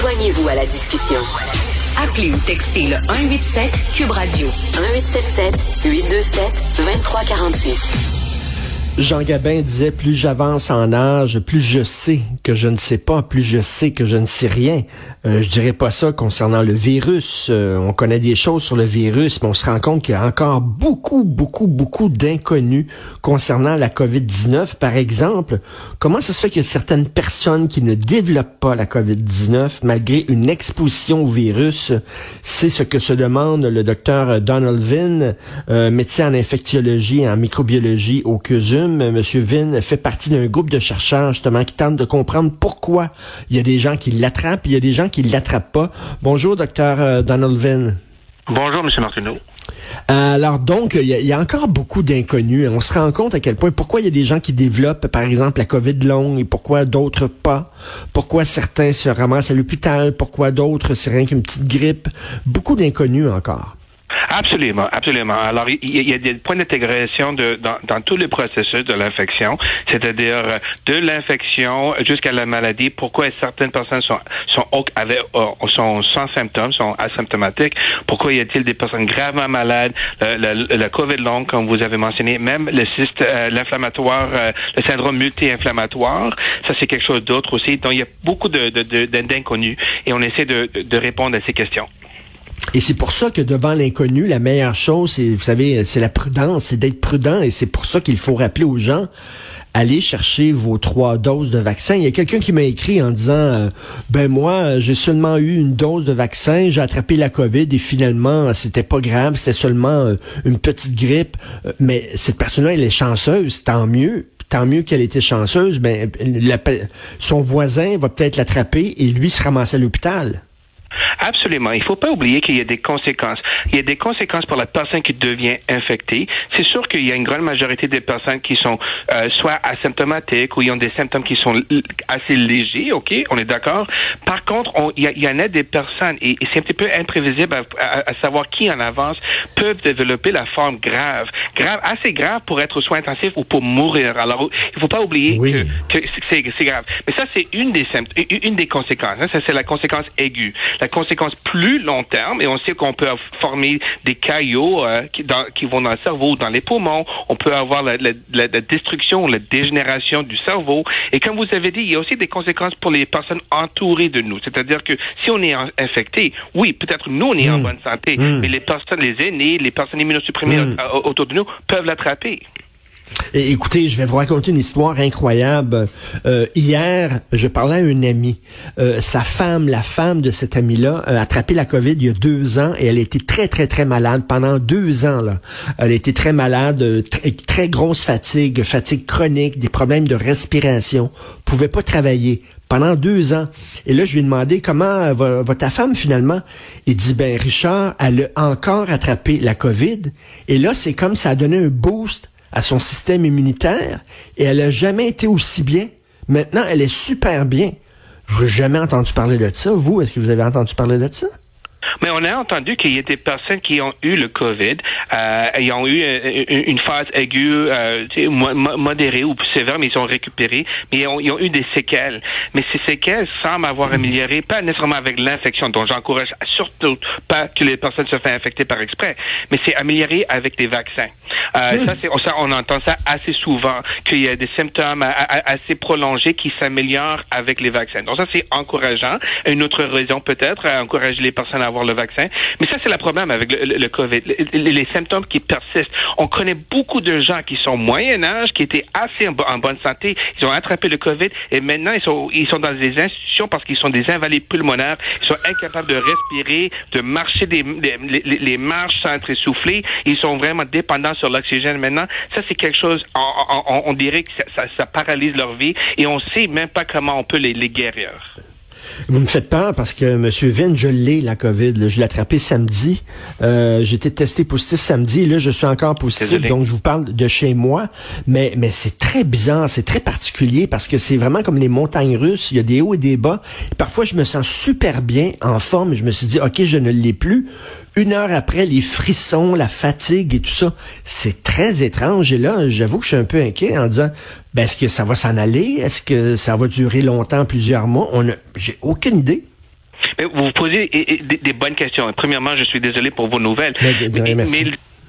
Joignez-vous à la discussion. Appelez ou textez le 187 Cube Radio 1877 827 2346. Jean Gabin disait plus j'avance en âge, plus je sais que je ne sais pas, plus je sais que je ne sais rien. Euh, je dirais pas ça concernant le virus. Euh, on connaît des choses sur le virus, mais on se rend compte qu'il y a encore beaucoup, beaucoup, beaucoup d'inconnus concernant la COVID-19. Par exemple, comment ça se fait qu'il y certaines personnes qui ne développent pas la COVID-19 malgré une exposition au virus? C'est ce que se demande le docteur Donald Vin, euh, médecin en infectiologie et en microbiologie au CUSUM. Monsieur Vin fait partie d'un groupe de chercheurs justement qui tentent de comprendre pourquoi il y a des gens qui l'attrapent, il y a des gens qui l'attrapent pas. Bonjour, docteur euh, Donald Vin. Bonjour, Monsieur Martineau. Euh, alors donc, il y, a encore beaucoup d'inconnus. On se rend compte à quel point, pourquoi il y a des gens qui développent, par exemple, la COVID longue et pourquoi d'autres pas. Pourquoi certains se ramassent à l'hôpital, pourquoi d'autres, c'est rien qu'une petite grippe. Beaucoup d'inconnus encore. Absolument, absolument. Alors, il y, a des points d'intégration de, dans, dans tout le processus de l'infection, c'est-à-dire euh, de l'infection jusqu'à la maladie. Pourquoi certaines personnes sont sont, euh, sont sans symptômes, sont asymptomatiques Pourquoi y a-t-il des personnes gravement malades Le, le, COVID long, comme vous avez mentionné, même le cyste, euh, l'inflammatoire, le syndrome multi-inflammatoire, ça c'est quelque chose d'autre aussi. Donc, il y a beaucoup de d'inconnus et on essaie de, de répondre à ces questions. Et c'est pour ça que devant l'inconnu, la meilleure chose, c'est, vous savez, c'est la prudence, c'est d'être prudent. Et c'est pour ça qu'il faut rappeler aux gens, allez chercher vos trois doses de vaccin. Il y a quelqu'un qui m'a écrit en disant, euh, ben moi, j'ai seulement eu une dose de vaccin, j'ai attrapé la COVID et finalement, c'était pas grave, c'était seulement euh, une petite grippe. Euh, mais cette personne-là, elle est chanceuse, tant mieux tant mieux qu'elle était chanceuse, ben, son voisin va peut-être l'attraper et lui se ramasser à l'hôpital. Absolument. Il ne faut pas oublier qu'il y a des conséquences. Il y a des conséquences pour la personne qui devient infectée. C'est sûr qu'il y a une grande majorité des personnes qui sont euh, soit asymptomatiques ou ils ont des symptômes qui sont assez légers, OK? On est d'accord. Par contre, il y, en a des personnes, et, c'est un petit peu imprévisible à, savoir qui en avance, peuvent développer la forme grave. Grave, assez grave pour être soin intensif ou pour mourir. Alors, il ne faut pas oublier que, c'est grave. Mais ça, c'est une des une des conséquences. Hein. Ça, c'est la conséquence aiguë. La conséquence plus long terme, et on sait qu'on peut former des caillots euh, qui, qui, vont dans le cerveau, dans les poumons. On peut avoir la, la, la, destruction, la dégénération du cerveau. Et comme vous avez dit, il y a aussi des conséquences pour les personnes entourées de nous. C'est-à-dire que si on est infecté, oui, peut-être nous, on est en hmm. bonne santé, hmm. mais les personnes, les aînés, les personnes immunosupprimées hmm. autour de nous peuvent l'attraper écoutez, je vais vous raconter une histoire incroyable. Euh, hier, je parlais à un ami. Euh, sa femme, la femme de cet ami-là, a attrapé la COVID il y a deux ans et elle a été très, très, très malade pendant deux ans. Là. Elle a été très malade, euh, très, grosse fatigue, fatigue chronique, des problèmes de respiration, pouvait pas travailler pendant deux ans. Et là, je lui ai demandé comment va, va ta femme finalement? Il dit, ben Richard, elle a encore attrapé la COVID. Et là, c'est comme ça a donné un boost à son système immunitaire et elle a jamais été aussi bien. Maintenant, elle est super bien. Je n'ai jamais entendu parler de ça. Vous, est-ce que vous avez entendu parler de ça? Mais on a entendu qu'il y a des personnes qui ont eu le COVID, euh, ils ont eu euh, une, phase aiguë, euh, modérée ou sévère, mais ils ont récupéré, mais ils ont, ils ont, eu des séquelles. Mais ces séquelles semblent avoir amélioré, pas nécessairement avec l'infection, dont j'encourage surtout pas que les personnes se fassent infecter par exprès, mais c'est amélioré avec des vaccins. Euh, ça, c'est, ça, on entend ça assez souvent, qu'il y a des symptômes assez prolongés qui s'améliorent avec les vaccins. Donc ça, c'est encourageant. Une autre raison peut-être, à encourager les personnes à avoir le vaccin. Mais ça, c'est le problème avec le, COVID. Les, symptômes qui persistent. On connaît beaucoup de gens qui sont moyen âge, qui étaient assez en, bonne santé. Ils ont attrapé le COVID et maintenant, ils sont, ils sont dans des institutions parce qu'ils sont des invalides pulmonaires. Ils sont incapables de respirer, de marcher des, les, marches sans être essoufflés. Ils sont vraiment dépendants sur l'oxygène maintenant. Ça, c'est quelque chose, on, dirait que ça, paralyse leur vie et on sait même pas comment on peut les, les guérir. Vous me faites peur parce que M. Vin, je l'ai, la COVID. Je l'ai attrapé samedi. Euh, J'étais testé positif samedi. Et là, je suis encore positif. Donc, je vous parle de chez moi. Mais, mais c'est très bizarre. C'est très particulier parce que c'est vraiment comme les montagnes russes. Il y a des hauts et des bas. parfois, je me sens super bien, en forme. Je me suis dit, OK, je ne l'ai plus. Une heure après, les frissons, la fatigue et tout ça, c'est très étrange. Et là, j'avoue que je suis un peu inquiet en disant, ben, est-ce que ça va s'en aller? Est-ce que ça va durer longtemps, plusieurs mois? On a, j'ai aucune idée. Mais vous posez des, bonnes questions. Premièrement, je suis désolé pour vos nouvelles. mais, mais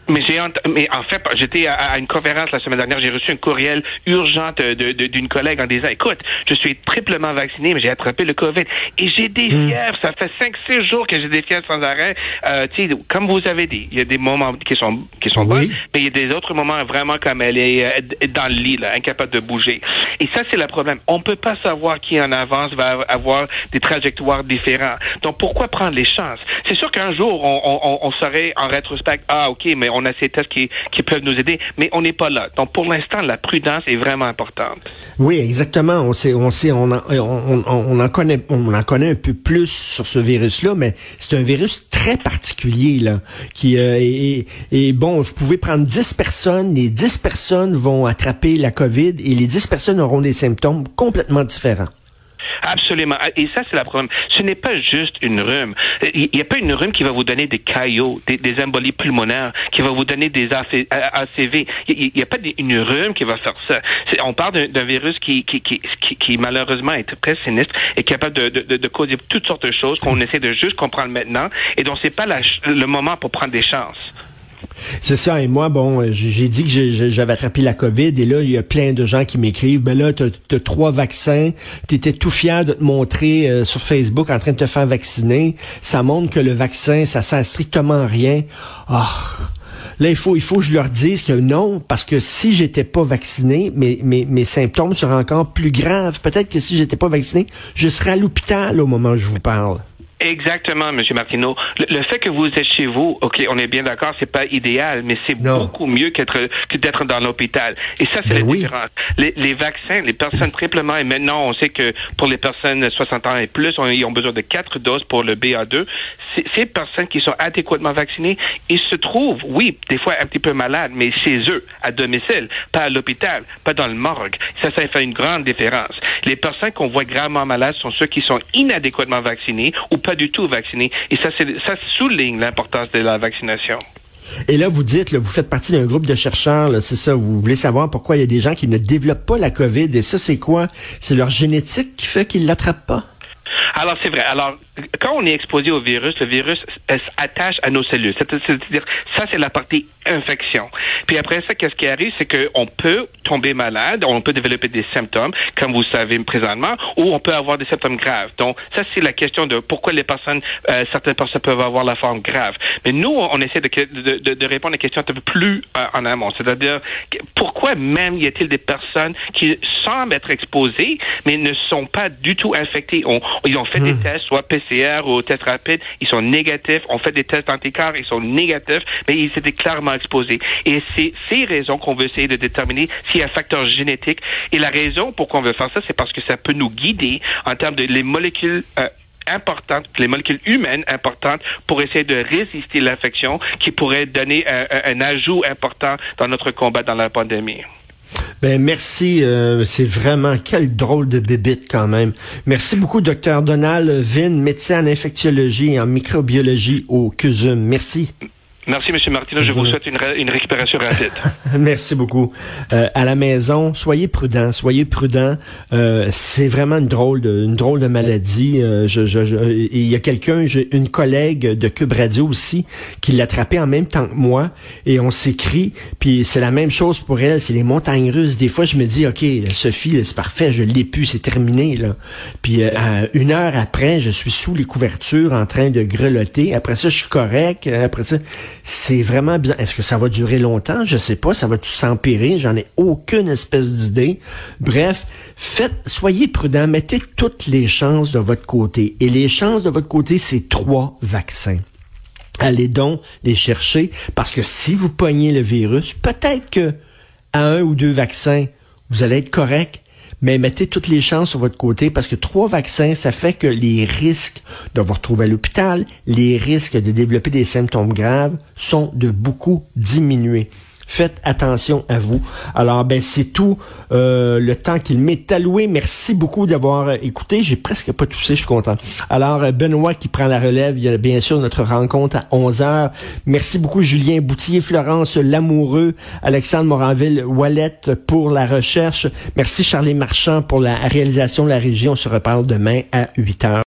j'ai mais en fait j'étais à, une conférence la semaine dernière, j'ai reçu un courriel urgent d'une collègue en disant écoute, je suis triplement vacciné mais j'ai attrapé le Covid et j'ai des hmm. fièvres, ça fait 5 6 jours que j'ai des fièvres sans arrêt. Euh, comme vous avez dit, il y a des moments qui sont qui sont bons, mais il y a des autres moments vraiment comme elle est euh, dans le lit là, incapable de bouger. Et ça c'est le problème. On peut pas savoir qui en avance va avoir des trajectoires différentes. Donc pourquoi prendre les chances? C'est sûr qu'un jour on, on, on serait en rétrospect ah OK mais on a ces tests qui, peuvent nous aider, mais on n'est pas là. Donc, pour l'instant, la prudence est vraiment importante. Oui, exactement. On sait, on on en, on, en connaît, on en connaît un peu plus sur ce virus-là, mais c'est un virus très particulier là, qui euh, est, bon. Vous pouvez prendre 10 personnes, les 10 personnes vont attraper la COVID et les 10 personnes auront des symptômes complètement différents. Absolument. Ah, et ça, c'est la problème. Ce n'est pas juste une rhume. Il n'y a pas une rhume qui va vous donner des caillots, des, embolies pulmonaires, qui va vous donner des ACV. Il n'y a pas une rhume qui va faire ça. On parle d'un virus qui, qui, qui, qui, malheureusement est très sinistre et capable de, de, de causer toutes sortes de choses qu'on essaie de juste comprendre maintenant et dont c'est pas le moment pour prendre des chances. C'est ça, et moi, bon, euh, j'ai dit que j'avais attrapé la COVID, et là, il y a plein de gens qui m'écrivent, ben là, t'as as trois vaccins, t'étais tout fier de te montrer euh, sur Facebook en train de te faire vacciner, ça montre que le vaccin, ça sert strictement rien. Ah, Là, il faut, il faut que je leur dise que non, parce que si j'étais pas vacciné, mes, mes, mes symptômes seraient encore plus graves. Peut-être que si j'étais pas vacciné, je serais à l'hôpital au moment où je vous parle. Exactement, M. Martineau. Le, fait que vous êtes chez vous, OK, on est bien d'accord, c'est pas idéal, mais c'est beaucoup mieux qu'être que d'être dans l'hôpital. Et ça, c'est ben la différence. Les, vaccins, les personnes triplement, et maintenant, on sait que pour les personnes 60 ans et plus, ils ont besoin de quatre doses pour le BA2. Ces personnes qui sont adéquatement vaccinées, ils se trouvent, oui, des fois un petit peu malades, mais chez eux, à domicile, pas à l'hôpital, pas dans le morgue. Ça, ça fait une grande différence. Les personnes qu'on voit gravement malades sont ceux qui sont inadéquatement vaccinés ou pas du tout vaccinés. Et ça, ça souligne l'importance de la vaccination. Et là, vous dites, vous faites partie d'un groupe de chercheurs, c'est ça, vous voulez savoir pourquoi il y a des gens qui ne développent pas la COVID. Et ça, c'est quoi? C'est leur génétique qui fait qu'ils l'attrapent pas? Alors, c'est vrai. Alors, quand on est exposé au virus, le virus s'attache à nos cellules. C'est-à-dire, ça, c'est la partie infection. Puis après ça, qu'est-ce qui arrive, c'est qu'on peut tomber malade, on peut développer des symptômes, comme vous savez présentement, ou on peut avoir des symptômes graves. Donc, ça, c'est la question de pourquoi les personnes, euh, certaines personnes peuvent avoir la forme grave. Mais nous, on essaie de, de, de répondre à la question un peu plus euh, en amont. C'est-à-dire, pourquoi même y a-t-il des personnes qui semblent être exposées, mais ne sont pas du tout infectées? Fait des hmm. tests, soit PCR ou tests rapides, ils sont négatifs. On fait des tests d'anticorps, ils sont négatifs, mais ils étaient clairement exposés. Et c'est ces raisons qu'on veut essayer de déterminer s'il y a un facteur génétique. Et la raison pour qu'on veut faire ça, c'est parce que ça peut nous guider en termes de les molécules euh, importantes, les molécules humaines importantes pour essayer de résister l'infection qui pourrait donner un, un, ajout important dans notre combat dans la pandémie. Ben merci, euh, c'est vraiment quel drôle de bébite quand même. Merci beaucoup, docteur Donald Vin, médecin en infectiologie et en microbiologie au CUSUM. Merci. Merci, M. Martineau. Je vous souhaite une, une récupération rapide. Merci beaucoup. Euh, à la maison, soyez prudents. Soyez prudents. Euh, c'est vraiment une drôle de, une drôle de maladie. Euh, je, je, il y a quelqu'un, une collègue de Cube Radio aussi, qui l'attrapait en même temps que moi. Et on s'écrit. Puis c'est la même chose pour elle. C'est les montagnes russes. Des fois, je me dis, OK, Sophie, c'est parfait. Je l'ai pu. C'est terminé. Là. Puis euh, une heure après, je suis sous les couvertures en train de grelotter. Après ça, je suis correct. Après ça c'est vraiment bien. Est-ce que ça va durer longtemps? Je sais pas. Ça va tout s'empirer? J'en ai aucune espèce d'idée. Bref, faites, soyez prudents. Mettez toutes les chances de votre côté. Et les chances de votre côté, c'est trois vaccins. Allez donc les chercher parce que si vous pognez le virus, peut-être que à un ou deux vaccins, vous allez être correct mais mettez toutes les chances sur votre côté parce que trois vaccins, ça fait que les risques de vous retrouver à l'hôpital, les risques de développer des symptômes graves sont de beaucoup diminués. Faites attention à vous. Alors, ben c'est tout euh, le temps qu'il m'est alloué. Merci beaucoup d'avoir écouté. J'ai presque pas toussé, je suis content. Alors, euh, Benoît qui prend la relève. Il y a bien sûr notre rencontre à 11 heures. Merci beaucoup Julien Boutier, Florence Lamoureux, Alexandre Moranville, Wallet pour la recherche. Merci Charlie Marchand pour la réalisation de la région. On se reparle demain à 8 heures.